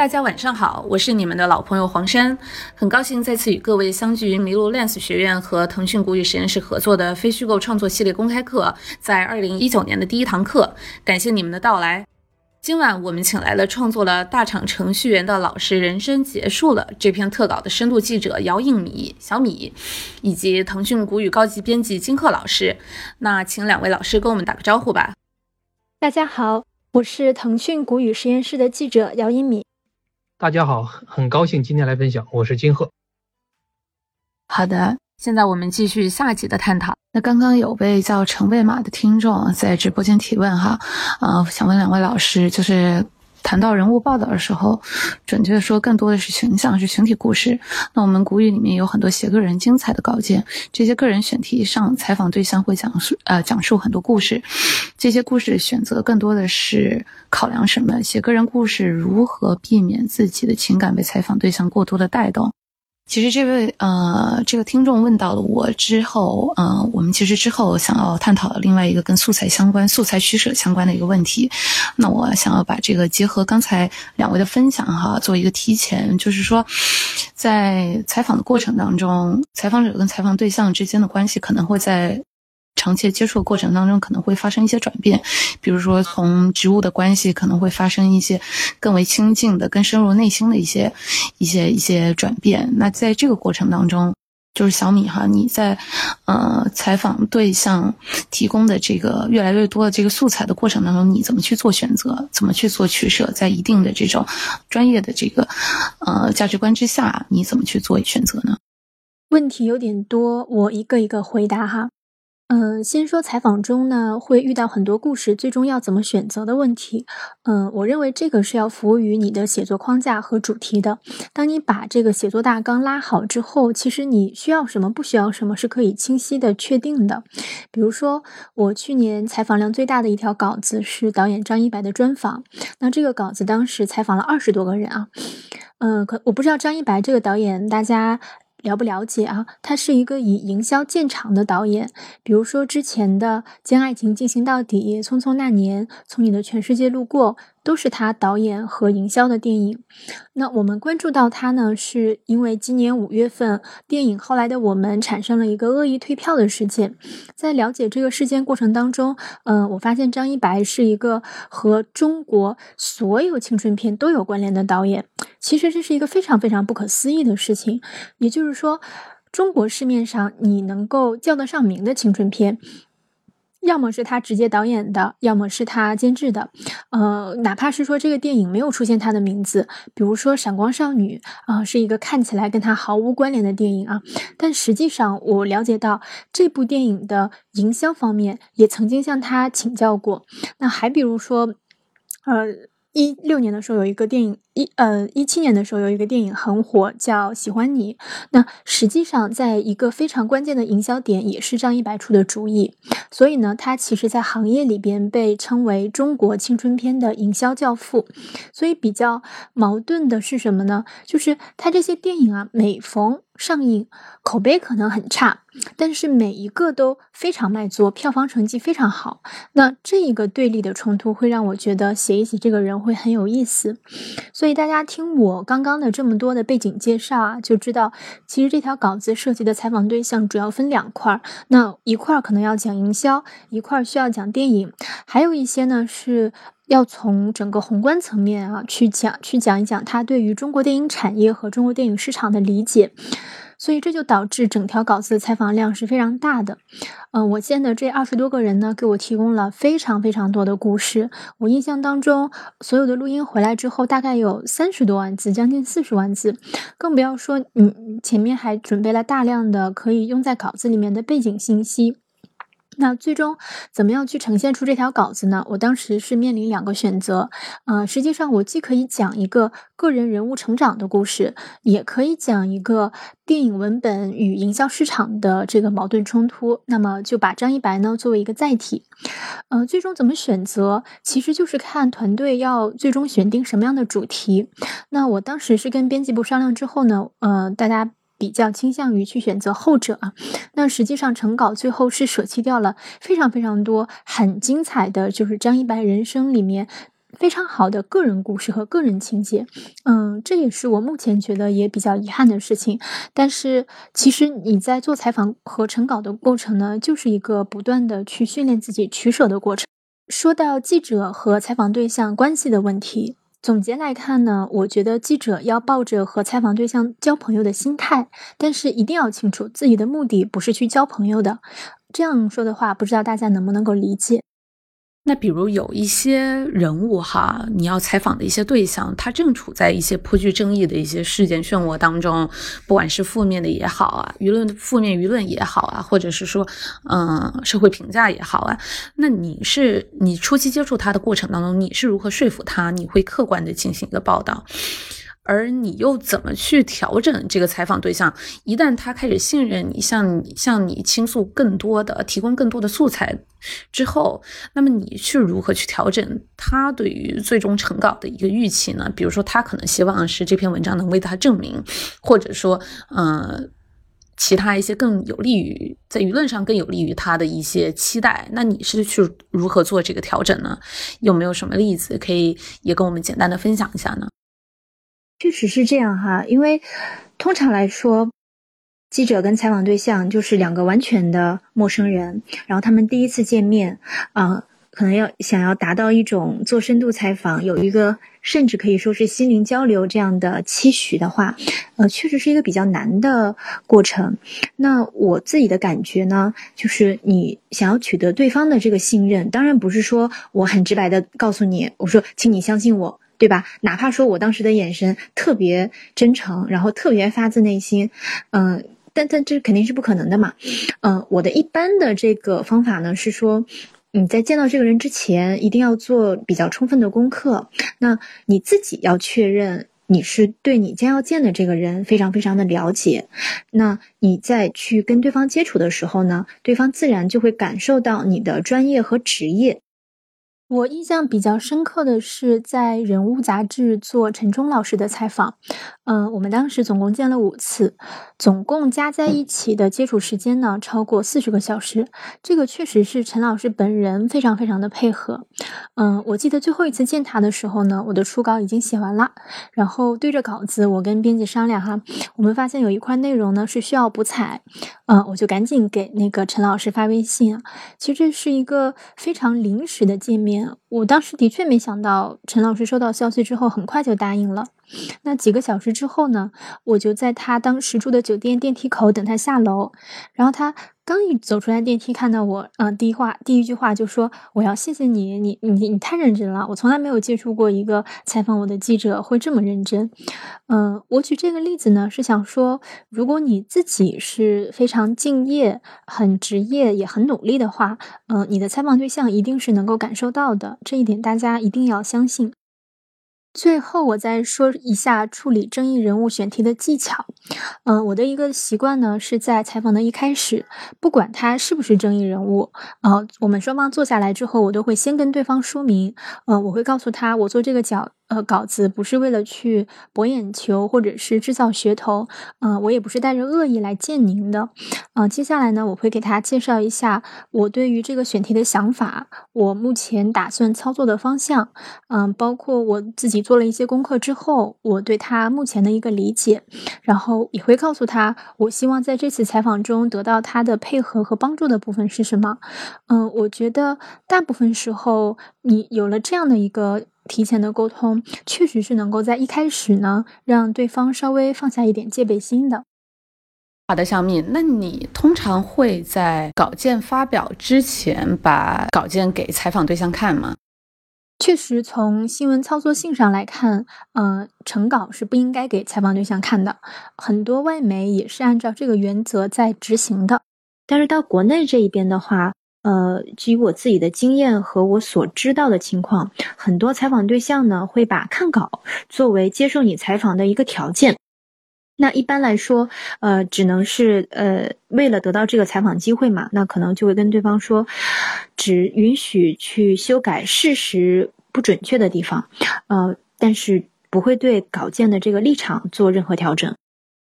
大家晚上好，我是你们的老朋友黄山，很高兴再次与各位相聚于麋鹿 Lens 学院和腾讯古语实验室合作的非虚构创作系列公开课，在二零一九年的第一堂课，感谢你们的到来。今晚我们请来了创作了《大厂程序员的老实人生结束了》这篇特稿的深度记者姚应米小米，以及腾讯古语高级编辑金鹤老师。那请两位老师跟我们打个招呼吧。大家好。我是腾讯古语实验室的记者姚一米。大家好，很高兴今天来分享。我是金鹤。好的，现在我们继续下集的探讨。那刚刚有位叫陈卫马的听众在直播间提问哈，呃，想问两位老师，就是。谈到人物报道的时候，准确的说，更多的是群像，是群体故事。那我们古语里面有很多写个人精彩的稿件，这些个人选题上采访对象会讲述呃讲述很多故事，这些故事选择更多的是考量什么？写个人故事如何避免自己的情感被采访对象过多的带动？其实这位呃，这个听众问到了我之后，呃，我们其实之后想要探讨另外一个跟素材相关、素材取舍相关的一个问题。那我想要把这个结合刚才两位的分享哈，做一个提前，就是说，在采访的过程当中，采访者跟采访对象之间的关系可能会在。长期接触的过程当中，可能会发生一些转变，比如说从职务的关系，可能会发生一些更为亲近的、更深入内心的一些、一些、一些转变。那在这个过程当中，就是小米哈，你在呃采访对象提供的这个越来越多的这个素材的过程当中，你怎么去做选择？怎么去做取舍？在一定的这种专业的这个呃价值观之下，你怎么去做选择呢？问题有点多，我一个一个回答哈。嗯，先说采访中呢，会遇到很多故事，最终要怎么选择的问题。嗯，我认为这个是要服务于你的写作框架和主题的。当你把这个写作大纲拉好之后，其实你需要什么，不需要什么，是可以清晰的确定的。比如说，我去年采访量最大的一条稿子是导演张一白的专访，那这个稿子当时采访了二十多个人啊。嗯，可我不知道张一白这个导演，大家。了不了解啊？他是一个以营销见长的导演，比如说之前的《将爱情进行到底》《匆匆那年》《从你的全世界路过》。都是他导演和营销的电影。那我们关注到他呢，是因为今年五月份电影《后来的我们》产生了一个恶意退票的事件。在了解这个事件过程当中，嗯，我发现张一白是一个和中国所有青春片都有关联的导演。其实这是一个非常非常不可思议的事情。也就是说，中国市面上你能够叫得上名的青春片。要么是他直接导演的，要么是他监制的，呃，哪怕是说这个电影没有出现他的名字，比如说《闪光少女》啊，是一个看起来跟他毫无关联的电影啊，但实际上我了解到这部电影的营销方面也曾经向他请教过。那还比如说，呃。一六年的时候有一个电影，一呃一七年的时候有一个电影很火，叫《喜欢你》。那实际上在一个非常关键的营销点，也是张一白出的主意。所以呢，他其实在行业里边被称为中国青春片的营销教父。所以比较矛盾的是什么呢？就是他这些电影啊，每逢上映口碑可能很差，但是每一个都非常卖座，票房成绩非常好。那这一个对立的冲突会让我觉得写一写这个人会很有意思。所以大家听我刚刚的这么多的背景介绍啊，就知道其实这条稿子涉及的采访对象主要分两块儿。那一块儿可能要讲营销，一块儿需要讲电影，还有一些呢是要从整个宏观层面啊去讲，去讲一讲他对于中国电影产业和中国电影市场的理解。所以这就导致整条稿子的采访量是非常大的，嗯，我见的这二十多个人呢，给我提供了非常非常多的故事。我印象当中，所有的录音回来之后，大概有三十多万字，将近四十万字，更不要说你，前面还准备了大量的可以用在稿子里面的背景信息。那最终怎么样去呈现出这条稿子呢？我当时是面临两个选择，呃，实际上我既可以讲一个个人人物成长的故事，也可以讲一个电影文本与营销市场的这个矛盾冲突。那么就把张一白呢作为一个载体，呃，最终怎么选择，其实就是看团队要最终选定什么样的主题。那我当时是跟编辑部商量之后呢，呃，大家。比较倾向于去选择后者啊，那实际上成稿最后是舍弃掉了非常非常多很精彩的就是张一白人生里面非常好的个人故事和个人情节。嗯，这也是我目前觉得也比较遗憾的事情。但是其实你在做采访和成稿的过程呢，就是一个不断的去训练自己取舍的过程。说到记者和采访对象关系的问题。总结来看呢，我觉得记者要抱着和采访对象交朋友的心态，但是一定要清楚自己的目的不是去交朋友的。这样说的话，不知道大家能不能够理解。那比如有一些人物哈，你要采访的一些对象，他正处在一些颇具争议的一些事件漩涡当中，不管是负面的也好啊，舆论负面舆论也好啊，或者是说，嗯，社会评价也好啊，那你是你初期接触他的过程当中，你是如何说服他？你会客观的进行一个报道？而你又怎么去调整这个采访对象？一旦他开始信任你，向你向你倾诉更多的、提供更多的素材之后，那么你去如何去调整他对于最终成稿的一个预期呢？比如说，他可能希望是这篇文章能为他证明，或者说，嗯，其他一些更有利于在舆论上更有利于他的一些期待，那你是去如何做这个调整呢？有没有什么例子可以也跟我们简单的分享一下呢？确实是这样哈，因为通常来说，记者跟采访对象就是两个完全的陌生人，然后他们第一次见面，啊，可能要想要达到一种做深度采访，有一个甚至可以说是心灵交流这样的期许的话，呃，确实是一个比较难的过程。那我自己的感觉呢，就是你想要取得对方的这个信任，当然不是说我很直白的告诉你，我说，请你相信我。对吧？哪怕说我当时的眼神特别真诚，然后特别发自内心，嗯，但但这肯定是不可能的嘛。嗯，我的一般的这个方法呢是说，你在见到这个人之前，一定要做比较充分的功课。那你自己要确认你是对你将要见的这个人非常非常的了解。那你在去跟对方接触的时候呢，对方自然就会感受到你的专业和职业。我印象比较深刻的是在《人物》杂志做陈忠老师的采访，嗯，我们当时总共见了五次，总共加在一起的接触时间呢超过四十个小时。这个确实是陈老师本人非常非常的配合。嗯，我记得最后一次见他的时候呢，我的初稿已经写完了，然后对着稿子，我跟编辑商量哈，我们发现有一块内容呢是需要补彩，嗯，我就赶紧给那个陈老师发微信。其实这是一个非常临时的见面。him. 我当时的确没想到，陈老师收到消息之后很快就答应了。那几个小时之后呢，我就在他当时住的酒店电梯口等他下楼，然后他。刚一走出来电梯，看到我，嗯，第一话第一句话就说：“我要谢谢你，你你你太认真了，我从来没有接触过一个采访我的记者会这么认真。”嗯，我举这个例子呢，是想说，如果你自己是非常敬业、很职业、也很努力的话，嗯，你的采访对象一定是能够感受到的，这一点大家一定要相信。最后，我再说一下处理争议人物选题的技巧。嗯，我的一个习惯呢，是在采访的一开始，不管他是不是争议人物，呃，我们双方坐下来之后，我都会先跟对方说明，嗯，我会告诉他，我做这个角。呃，稿子不是为了去博眼球或者是制造噱头，嗯，我也不是带着恶意来见您的，嗯，接下来呢，我会给他介绍一下我对于这个选题的想法，我目前打算操作的方向，嗯，包括我自己做了一些功课之后，我对他目前的一个理解，然后也会告诉他，我希望在这次采访中得到他的配合和帮助的部分是什么，嗯，我觉得大部分时候你有了这样的一个。提前的沟通确实是能够在一开始呢，让对方稍微放下一点戒备心的。好的，小敏，那你通常会在稿件发表之前把稿件给采访对象看吗？确实，从新闻操作性上来看，嗯，成稿是不应该给采访对象看的。很多外媒也是按照这个原则在执行的。但是到国内这一边的话，呃，基于我自己的经验和我所知道的情况，很多采访对象呢会把看稿作为接受你采访的一个条件。那一般来说，呃，只能是呃为了得到这个采访机会嘛，那可能就会跟对方说，只允许去修改事实不准确的地方，呃，但是不会对稿件的这个立场做任何调整。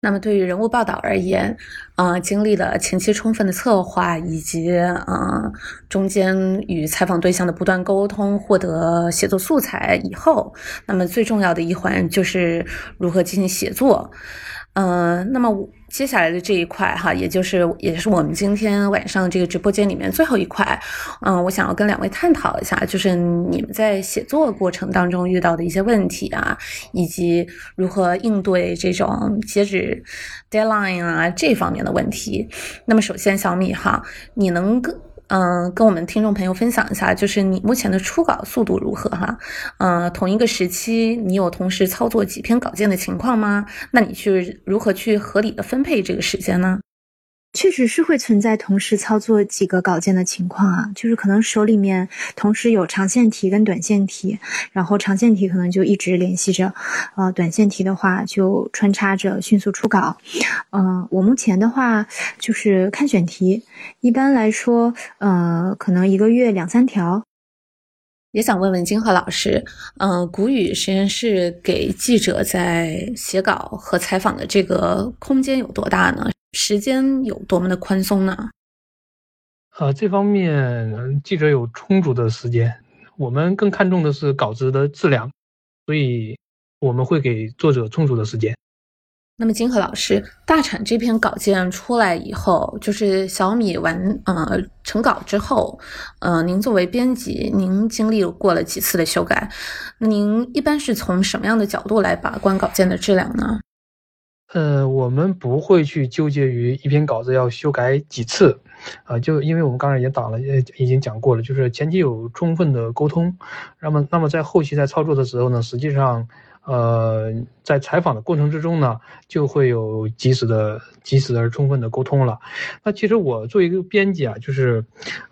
那么，对于人物报道而言，呃，经历了前期充分的策划，以及呃中间与采访对象的不断沟通，获得写作素材以后，那么最重要的一环就是如何进行写作。呃，那么。接下来的这一块哈，也就是也是我们今天晚上这个直播间里面最后一块，嗯，我想要跟两位探讨一下，就是你们在写作过程当中遇到的一些问题啊，以及如何应对这种截止 deadline 啊这方面的问题。那么首先，小米哈，你能跟嗯，跟我们听众朋友分享一下，就是你目前的初稿速度如何哈？嗯，同一个时期，你有同时操作几篇稿件的情况吗？那你去如何去合理的分配这个时间呢？确实是会存在同时操作几个稿件的情况啊，就是可能手里面同时有长线题跟短线题，然后长线题可能就一直联系着，呃，短线题的话就穿插着迅速出稿。嗯，我目前的话就是看选题，一般来说，呃，可能一个月两三条。也想问问金鹤老师，嗯，谷雨实验室给记者在写稿和采访的这个空间有多大呢？时间有多么的宽松呢？呃，这方面记者有充足的时间，我们更看重的是稿子的质量，所以我们会给作者充足的时间。那么金河老师，大产这篇稿件出来以后，就是小米完呃成稿之后，呃，您作为编辑，您经历过了几次的修改？那您一般是从什么样的角度来把关稿件的质量呢？呃，我们不会去纠结于一篇稿子要修改几次，啊，就因为我们刚才也讲了，呃，已经讲过了，就是前期有充分的沟通，那么，那么在后期在操作的时候呢，实际上，呃，在采访的过程之中呢，就会有及时的、及时而充分的沟通了。那其实我作为一个编辑啊，就是，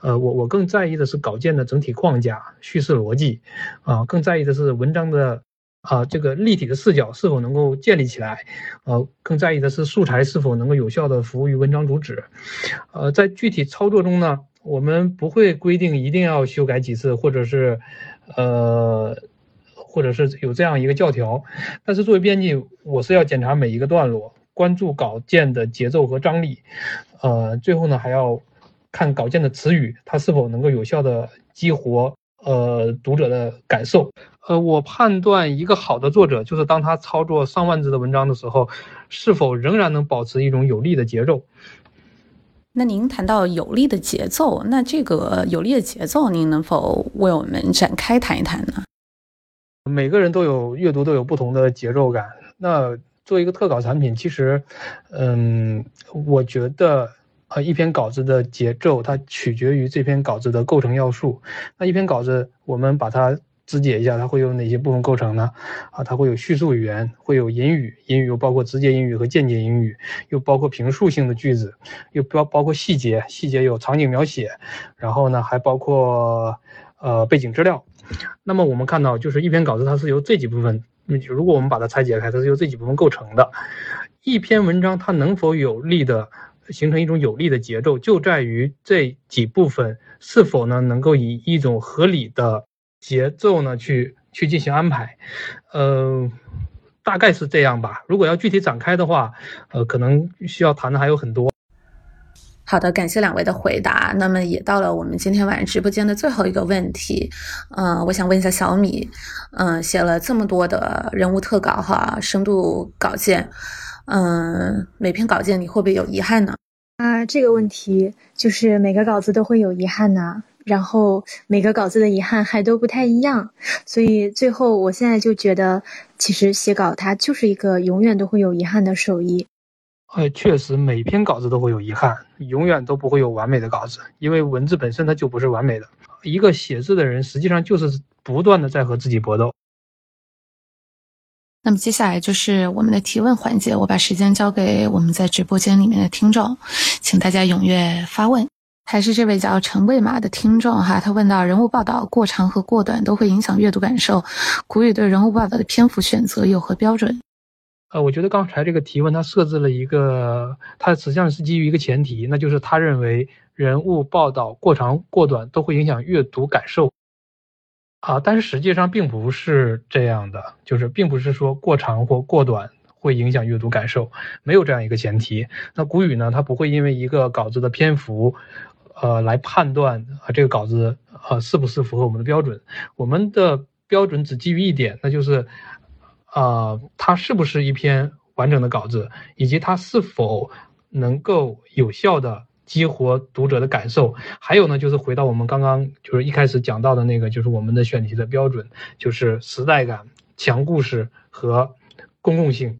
呃，我我更在意的是稿件的整体框架、叙事逻辑，啊，更在意的是文章的。啊，这个立体的视角是否能够建立起来？呃，更在意的是素材是否能够有效的服务于文章主旨。呃，在具体操作中呢，我们不会规定一定要修改几次，或者是，呃，或者是有这样一个教条。但是作为编辑，我是要检查每一个段落，关注稿件的节奏和张力。呃，最后呢，还要看稿件的词语，它是否能够有效的激活呃读者的感受。呃，我判断一个好的作者，就是当他操作上万字的文章的时候，是否仍然能保持一种有力的节奏。那您谈到有力的节奏，那这个有力的节奏，您能否为我们展开谈一谈呢？每个人都有阅读都有不同的节奏感。那做一个特稿产品，其实，嗯，我觉得，呃，一篇稿子的节奏，它取决于这篇稿子的构成要素。那一篇稿子，我们把它。肢解一下，它会有哪些部分构成呢？啊，它会有叙述语言，会有引语，引语又包括直接引语和间接引语，又包括评述性的句子，又包包括细节，细节有场景描写，然后呢，还包括呃背景资料。那么我们看到，就是一篇稿子它是由这几部分，如果我们把它拆解开，它是由这几部分构成的。一篇文章它能否有力的形成一种有力的节奏，就在于这几部分是否呢能够以一种合理的。节奏呢，去去进行安排，呃，大概是这样吧。如果要具体展开的话，呃，可能需要谈的还有很多。好的，感谢两位的回答。那么也到了我们今天晚上直播间的最后一个问题，嗯，我想问一下小米，嗯，写了这么多的人物特稿哈，深度稿件，嗯，每篇稿件你会不会有遗憾呢？啊，这个问题就是每个稿子都会有遗憾呢。然后每个稿子的遗憾还都不太一样，所以最后我现在就觉得，其实写稿它就是一个永远都会有遗憾的手艺。哎，确实每篇稿子都会有遗憾，永远都不会有完美的稿子，因为文字本身它就不是完美的。一个写字的人实际上就是不断的在和自己搏斗。那么接下来就是我们的提问环节，我把时间交给我们在直播间里面的听众，请大家踊跃发问。还是这位叫陈卫马的听众哈，他问到人物报道过长和过短都会影响阅读感受，古语对人物报道的篇幅选择有何标准？呃，我觉得刚才这个提问他设置了一个，他实际上是基于一个前提，那就是他认为人物报道过长过短都会影响阅读感受，啊，但是实际上并不是这样的，就是并不是说过长或过短。会影响阅读感受，没有这样一个前提。那古语呢，它不会因为一个稿子的篇幅，呃，来判断啊这个稿子呃是不是符合我们的标准。我们的标准只基于一点，那就是，啊，它是不是一篇完整的稿子，以及它是否能够有效的激活读者的感受。还有呢，就是回到我们刚刚就是一开始讲到的那个，就是我们的选题的标准，就是时代感、强故事和公共性。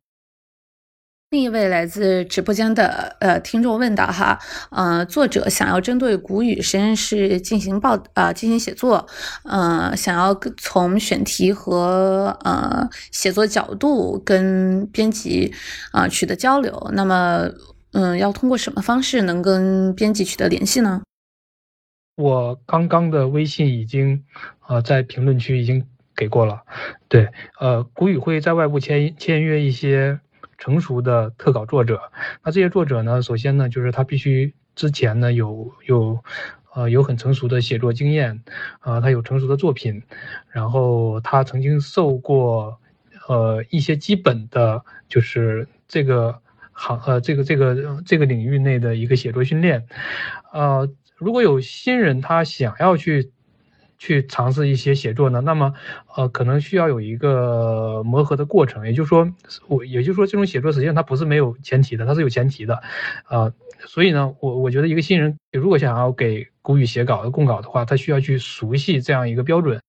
另一位来自直播间的呃听众问道哈，呃，作者想要针对古语实验室进行报呃进行写作，呃，想要从选题和呃写作角度跟编辑啊取得交流，那么嗯，要通过什么方式能跟编辑取得联系呢？我刚刚的微信已经呃在评论区已经给过了，对，呃，古语会在外部签签约一些。成熟的特稿作者，那这些作者呢？首先呢，就是他必须之前呢有有，呃，有很成熟的写作经验，啊，他有成熟的作品，然后他曾经受过，呃，一些基本的，就是这个行，呃，这个这个这个领域内的一个写作训练，呃，如果有新人他想要去。去尝试一些写作呢，那么，呃，可能需要有一个磨合的过程。也就是说，我也就是说，这种写作实际上它不是没有前提的，它是有前提的，啊，所以呢，我我觉得一个新人如果想要给古语写稿、供稿的话，他需要去熟悉这样一个标准。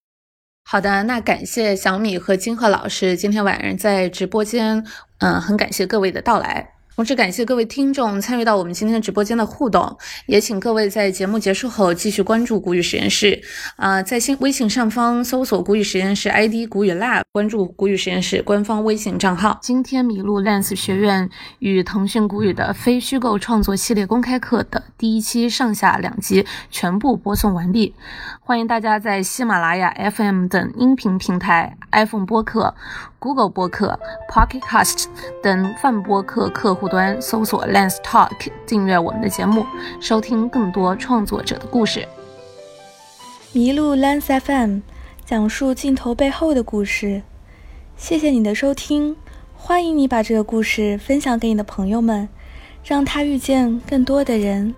好的，那感谢小米和金鹤老师今天晚上在直播间，嗯，很感谢各位的到来。同时感谢各位听众参与到我们今天的直播间的互动，也请各位在节目结束后继续关注古语实验室。啊，在新微信上方搜索“古语实验室 ”ID“ 古语 Lab”，关注古语实验室官方微信账号。今天麋鹿 Lens 学院与腾讯古语的非虚构创作系列公开课的第一期上下两集全部播送完毕，欢迎大家在喜马拉雅 FM 等音频平台、iPhone 播客。Google 播客、Pocket Cast 等泛播客客户端搜索 Lens Talk，订阅我们的节目，收听更多创作者的故事。迷路 Lens FM 讲述镜头背后的故事。谢谢你的收听，欢迎你把这个故事分享给你的朋友们，让他遇见更多的人。